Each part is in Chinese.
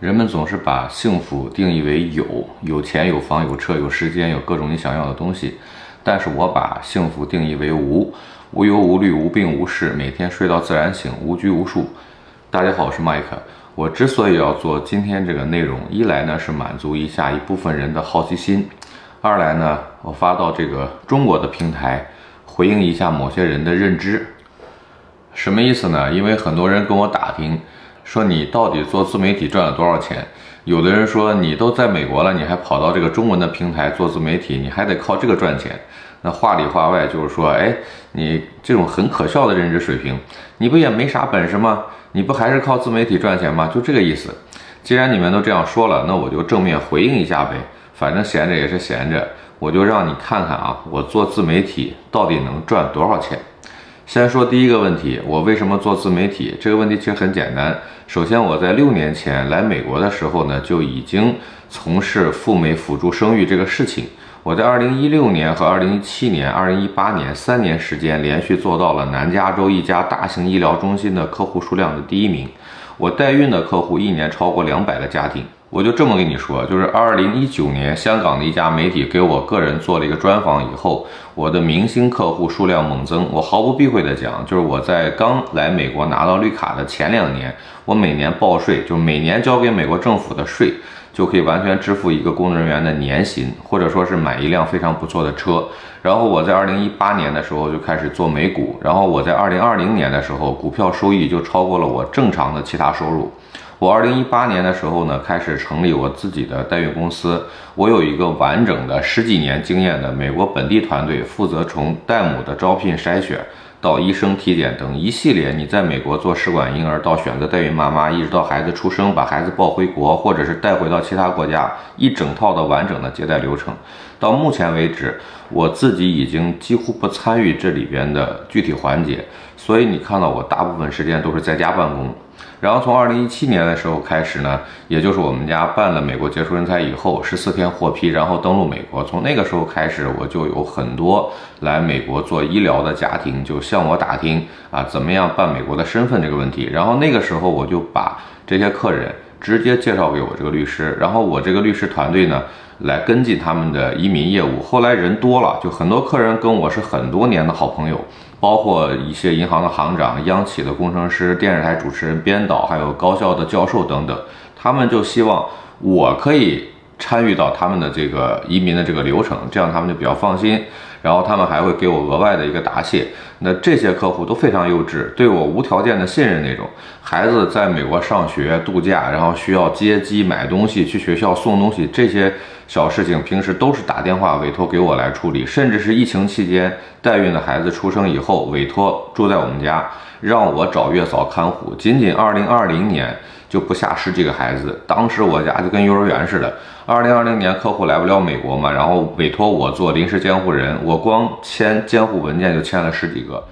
人们总是把幸福定义为有，有钱、有房、有车、有时间、有各种你想要的东西。但是我把幸福定义为无，无忧无虑、无病无事，每天睡到自然醒，无拘无束。大家好，我是麦克。我之所以要做今天这个内容，一来呢是满足一下一部分人的好奇心，二来呢我发到这个中国的平台，回应一下某些人的认知。什么意思呢？因为很多人跟我打听。说你到底做自媒体赚了多少钱？有的人说你都在美国了，你还跑到这个中文的平台做自媒体，你还得靠这个赚钱。那话里话外就是说，哎，你这种很可笑的认知水平，你不也没啥本事吗？你不还是靠自媒体赚钱吗？就这个意思。既然你们都这样说了，那我就正面回应一下呗。反正闲着也是闲着，我就让你看看啊，我做自媒体到底能赚多少钱。先说第一个问题，我为什么做自媒体？这个问题其实很简单。首先，我在六年前来美国的时候呢，就已经从事赴美辅助生育这个事情。我在二零一六年和二零一七年、二零一八年三年时间，连续做到了南加州一家大型医疗中心的客户数量的第一名。我代孕的客户一年超过两百个家庭。我就这么跟你说，就是二零一九年，香港的一家媒体给我个人做了一个专访以后，我的明星客户数量猛增。我毫不避讳的讲，就是我在刚来美国拿到绿卡的前两年，我每年报税，就每年交给美国政府的税，就可以完全支付一个工作人员的年薪，或者说是买一辆非常不错的车。然后我在二零一八年的时候就开始做美股，然后我在二零二零年的时候，股票收益就超过了我正常的其他收入。我二零一八年的时候呢，开始成立我自己的代孕公司。我有一个完整的十几年经验的美国本地团队，负责从代母的招聘筛选到医生体检等一系列你在美国做试管婴儿到选择代孕妈妈，一直到孩子出生把孩子抱回国，或者是带回到其他国家，一整套的完整的接待流程。到目前为止，我自己已经几乎不参与这里边的具体环节，所以你看到我大部分时间都是在家办公。然后从二零一七年的时候开始呢，也就是我们家办了美国杰出人才以后，十四天获批，然后登陆美国。从那个时候开始，我就有很多来美国做医疗的家庭就向我打听啊，怎么样办美国的身份这个问题。然后那个时候我就把这些客人直接介绍给我这个律师，然后我这个律师团队呢来跟进他们的移民业务。后来人多了，就很多客人跟我是很多年的好朋友。包括一些银行的行长、央企的工程师、电视台主持人、编导，还有高校的教授等等，他们就希望我可以参与到他们的这个移民的这个流程，这样他们就比较放心。然后他们还会给我额外的一个答谢。那这些客户都非常优质，对我无条件的信任那种。孩子在美国上学、度假，然后需要接机、买东西、去学校送东西这些。小事情平时都是打电话委托给我来处理，甚至是疫情期间代孕的孩子出生以后，委托住在我们家，让我找月嫂看护。仅仅二零二零年就不下十几个孩子，当时我家就跟幼儿园似的。二零二零年客户来不了美国嘛，然后委托我做临时监护人，我光签监护文件就签了十几个。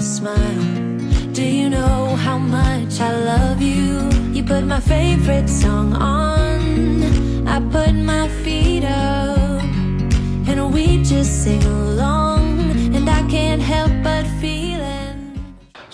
Smile. Do you know how much I love you? You put my favorite song on. I put my feet up, and we just sing along.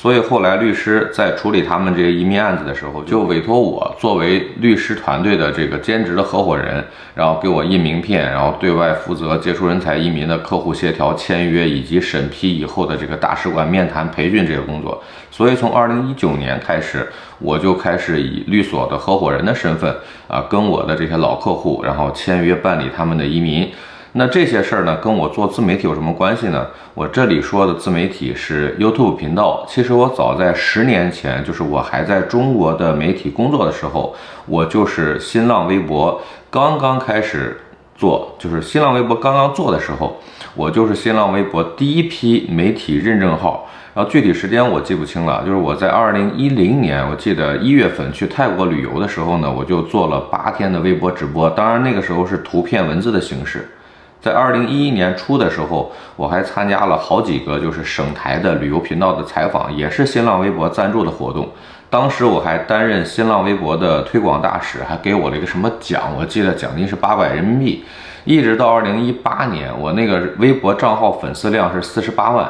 所以后来律师在处理他们这些移民案子的时候，就委托我作为律师团队的这个兼职的合伙人，然后给我印名片，然后对外负责接触人才移民的客户协调、签约以及审批以后的这个大使馆面谈、培训这些工作。所以从二零一九年开始，我就开始以律所的合伙人的身份啊，跟我的这些老客户，然后签约办理他们的移民。那这些事儿呢，跟我做自媒体有什么关系呢？我这里说的自媒体是 YouTube 频道。其实我早在十年前，就是我还在中国的媒体工作的时候，我就是新浪微博刚刚开始做，就是新浪微博刚刚做的时候，我就是新浪微博第一批媒体认证号。然后具体时间我记不清了，就是我在二零一零年，我记得一月份去泰国旅游的时候呢，我就做了八天的微博直播。当然那个时候是图片文字的形式。在二零一一年初的时候，我还参加了好几个就是省台的旅游频道的采访，也是新浪微博赞助的活动。当时我还担任新浪微博的推广大使，还给我了一个什么奖，我记得奖金是八百人民币。一直到二零一八年，我那个微博账号粉丝量是四十八万。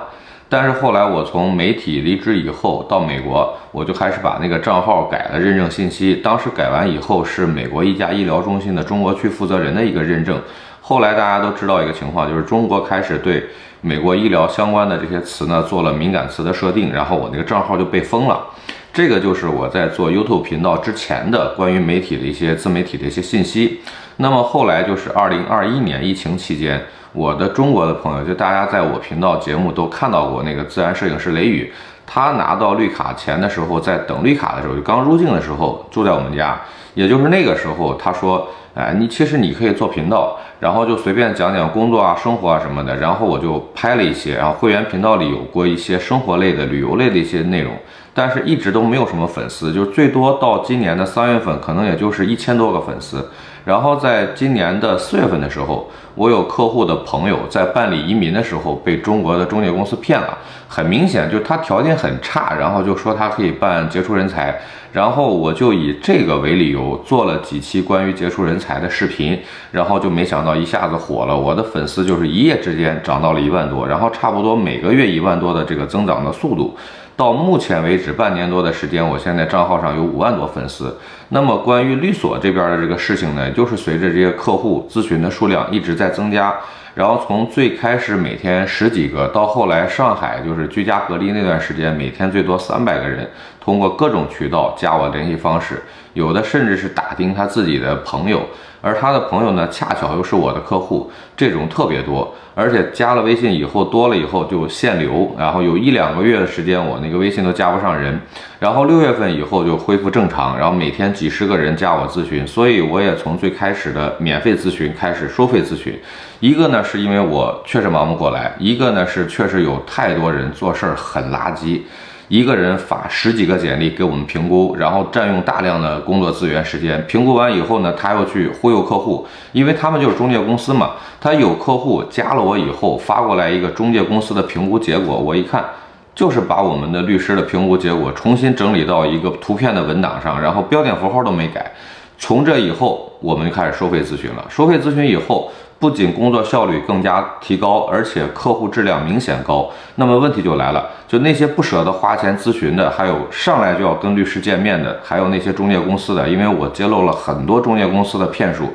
但是后来我从媒体离职以后，到美国，我就开始把那个账号改了认证信息。当时改完以后，是美国一家医疗中心的中国区负责人的一个认证。后来大家都知道一个情况，就是中国开始对美国医疗相关的这些词呢做了敏感词的设定，然后我那个账号就被封了。这个就是我在做 YouTube 频道之前的关于媒体的一些自媒体的一些信息。那么后来就是二零二一年疫情期间，我的中国的朋友，就大家在我频道节目都看到过那个自然摄影师雷雨，他拿到绿卡前的时候，在等绿卡的时候，就刚入境的时候住在我们家，也就是那个时候，他说。哎，你其实你可以做频道，然后就随便讲讲工作啊、生活啊什么的，然后我就拍了一些，然后会员频道里有过一些生活类的、旅游类的一些内容，但是一直都没有什么粉丝，就最多到今年的三月份，可能也就是一千多个粉丝。然后在今年的四月份的时候，我有客户的朋友在办理移民的时候被中国的中介公司骗了，很明显就是他条件很差，然后就说他可以办杰出人才。然后我就以这个为理由做了几期关于杰出人才的视频，然后就没想到一下子火了，我的粉丝就是一夜之间涨到了一万多，然后差不多每个月一万多的这个增长的速度，到目前为止半年多的时间，我现在账号上有五万多粉丝。那么关于律所这边的这个事情呢，就是随着这些客户咨询的数量一直在增加。然后从最开始每天十几个，到后来上海就是居家隔离那段时间，每天最多三百个人通过各种渠道加我联系方式，有的甚至是打听他自己的朋友。而他的朋友呢，恰巧又是我的客户，这种特别多，而且加了微信以后多了以后就限流，然后有一两个月的时间，我那个微信都加不上人，然后六月份以后就恢复正常，然后每天几十个人加我咨询，所以我也从最开始的免费咨询开始收费咨询，一个呢是因为我确实忙不过来，一个呢是确实有太多人做事儿很垃圾。一个人发十几个简历给我们评估，然后占用大量的工作资源时间。评估完以后呢，他要去忽悠客户，因为他们就是中介公司嘛。他有客户加了我以后发过来一个中介公司的评估结果，我一看，就是把我们的律师的评估结果重新整理到一个图片的文档上，然后标点符号都没改。从这以后，我们就开始收费咨询了。收费咨询以后。不仅工作效率更加提高，而且客户质量明显高。那么问题就来了，就那些不舍得花钱咨询的，还有上来就要跟律师见面的，还有那些中介公司的，因为我揭露了很多中介公司的骗术，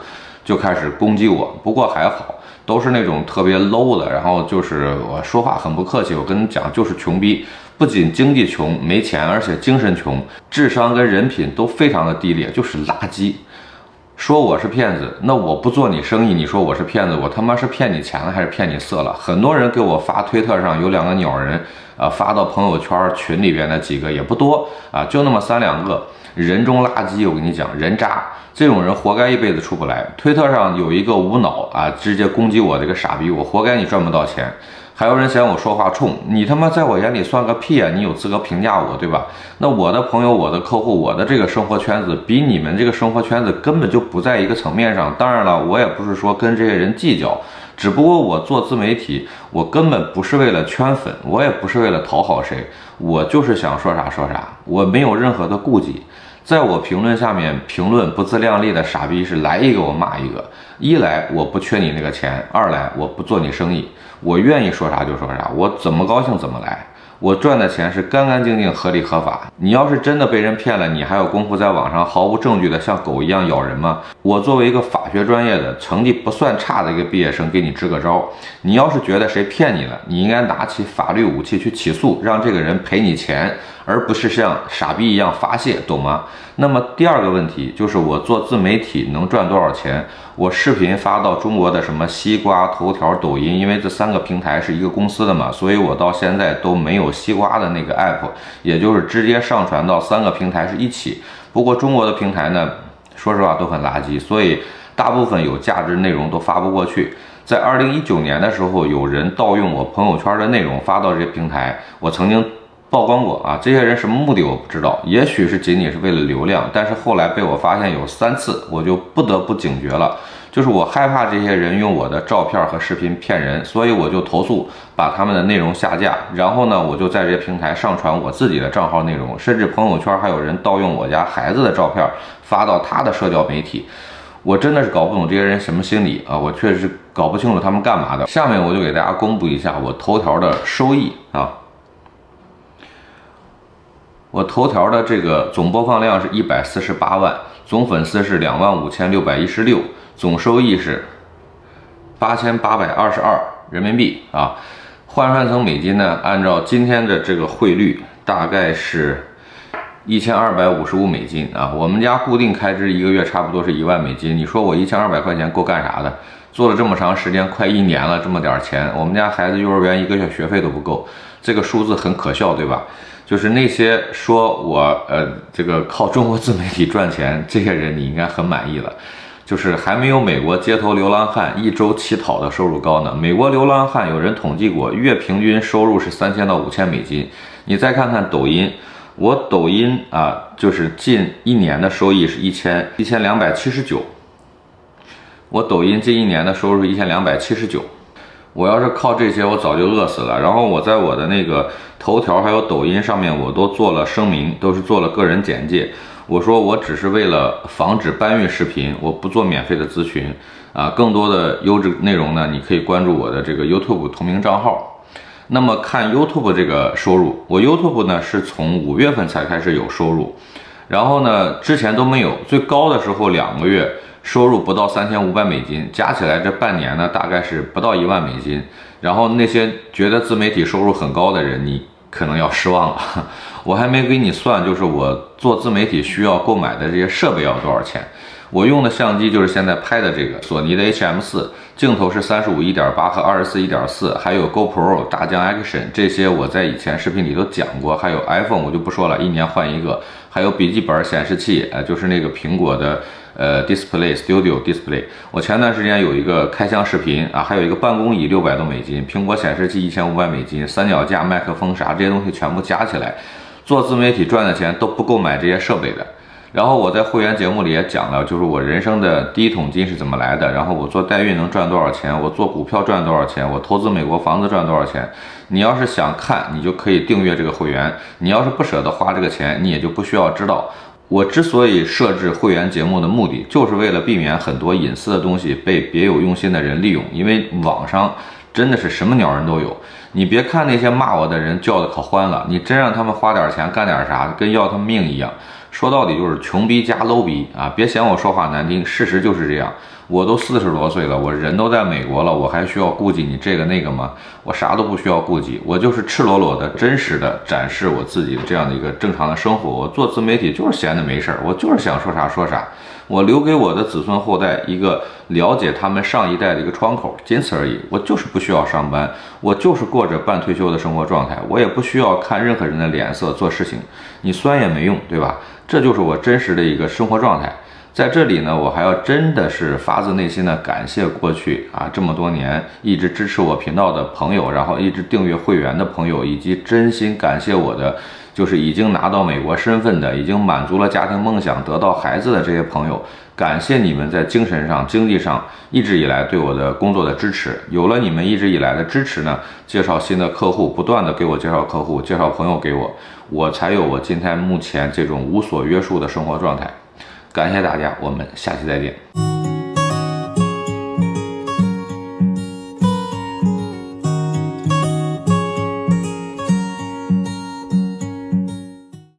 就开始攻击我。不过还好，都是那种特别 low 的，然后就是我说话很不客气，我跟你讲就是穷逼，不仅经济穷没钱，而且精神穷，智商跟人品都非常的低劣，就是垃圾。说我是骗子，那我不做你生意，你说我是骗子，我他妈是骗你钱了还是骗你色了？很多人给我发推特上有两个鸟人，啊，发到朋友圈群里边的几个也不多啊，就那么三两个人中垃圾。我跟你讲，人渣这种人活该一辈子出不来。推特上有一个无脑啊，直接攻击我这个傻逼，我活该你赚不到钱。还有人嫌我说话冲，你他妈在我眼里算个屁啊！你有资格评价我，对吧？那我的朋友、我的客户、我的这个生活圈子，比你们这个生活圈子根本就不在一个层面上。当然了，我也不是说跟这些人计较，只不过我做自媒体，我根本不是为了圈粉，我也不是为了讨好谁，我就是想说啥说啥，我没有任何的顾忌。在我评论下面评论不自量力的傻逼是来一个我骂一个，一来我不缺你那个钱，二来我不做你生意，我愿意说啥就说啥，我怎么高兴怎么来。我赚的钱是干干净净、合理合法。你要是真的被人骗了，你还有功夫在网上毫无证据的像狗一样咬人吗？我作为一个法学专业的、成绩不算差的一个毕业生，给你支个招。你要是觉得谁骗你了，你应该拿起法律武器去起诉，让这个人赔你钱，而不是像傻逼一样发泄，懂吗？那么第二个问题就是我做自媒体能赚多少钱？我视频发到中国的什么西瓜、头条、抖音，因为这三个平台是一个公司的嘛，所以我到现在都没有西瓜的那个 app，也就是直接上传到三个平台是一起。不过中国的平台呢，说实话都很垃圾，所以大部分有价值内容都发不过去。在二零一九年的时候，有人盗用我朋友圈的内容发到这些平台，我曾经。曝光过啊，这些人什么目的我不知道，也许是仅仅是为了流量，但是后来被我发现有三次，我就不得不警觉了。就是我害怕这些人用我的照片和视频骗人，所以我就投诉，把他们的内容下架。然后呢，我就在这些平台上传我自己的账号内容，甚至朋友圈还有人盗用我家孩子的照片发到他的社交媒体。我真的是搞不懂这些人什么心理啊！我确实搞不清楚他们干嘛的。下面我就给大家公布一下我头条的收益啊。我头条的这个总播放量是一百四十八万，总粉丝是两万五千六百一十六，总收益是八千八百二十二人民币啊。换算成美金呢，按照今天的这个汇率，大概是一千二百五十五美金啊。我们家固定开支一个月差不多是一万美金，你说我一千二百块钱够干啥的？做了这么长时间，快一年了，这么点钱，我们家孩子幼儿园一个月学费都不够，这个数字很可笑，对吧？就是那些说我呃这个靠中国自媒体赚钱这些人，你应该很满意了。就是还没有美国街头流浪汉一周乞讨的收入高呢。美国流浪汉有人统计过，月平均收入是三千到五千美金。你再看看抖音，我抖音啊，就是近一年的收益是一千一千两百七十九。我抖音近一年的收入是一千两百七十九。我要是靠这些，我早就饿死了。然后我在我的那个头条还有抖音上面，我都做了声明，都是做了个人简介。我说我只是为了防止搬运视频，我不做免费的咨询啊。更多的优质内容呢，你可以关注我的这个 YouTube 同名账号。那么看 YouTube 这个收入，我 YouTube 呢是从五月份才开始有收入，然后呢之前都没有，最高的时候两个月。收入不到三千五百美金，加起来这半年呢，大概是不到一万美金。然后那些觉得自媒体收入很高的人，你可能要失望了。我还没给你算，就是我做自媒体需要购买的这些设备要多少钱。我用的相机就是现在拍的这个索尼的 HM 四镜头是三十五一点八和二十四一点四，还有 GoPro 大疆 Action 这些我在以前视频里都讲过。还有 iPhone 我就不说了，一年换一个。还有笔记本显示器，呃，就是那个苹果的。呃，Display Studio Display，我前段时间有一个开箱视频啊，还有一个办公椅六百多美金，苹果显示器一千五百美金，三脚架、麦克风啥这些东西全部加起来，做自媒体赚的钱都不够买这些设备的。然后我在会员节目里也讲了，就是我人生的第一桶金是怎么来的，然后我做代孕能赚多少钱，我做股票赚多少钱，我投资美国房子赚多少钱。你要是想看，你就可以订阅这个会员；你要是不舍得花这个钱，你也就不需要知道。我之所以设置会员节目的目的，就是为了避免很多隐私的东西被别有用心的人利用。因为网上真的是什么鸟人都有。你别看那些骂我的人叫的可欢了，你真让他们花点钱干点啥，跟要他们命一样。说到底就是穷逼加 low 逼啊！别嫌我说话难听，事实就是这样。我都四十多岁了，我人都在美国了，我还需要顾及你这个那个吗？我啥都不需要顾及，我就是赤裸裸的、真实的展示我自己这样的一个正常的生活。我做自媒体就是闲的没事儿，我就是想说啥说啥，我留给我的子孙后代一个了解他们上一代的一个窗口，仅此而已。我就是不需要上班，我就是过着半退休的生活状态，我也不需要看任何人的脸色做事情，你酸也没用，对吧？这就是我真实的一个生活状态。在这里呢，我还要真的是发自内心的感谢过去啊这么多年一直支持我频道的朋友，然后一直订阅会员的朋友，以及真心感谢我的就是已经拿到美国身份的，已经满足了家庭梦想，得到孩子的这些朋友，感谢你们在精神上、经济上一直以来对我的工作的支持。有了你们一直以来的支持呢，介绍新的客户，不断的给我介绍客户，介绍朋友给我，我才有我今天目前这种无所约束的生活状态。感谢大家，我们下期再见。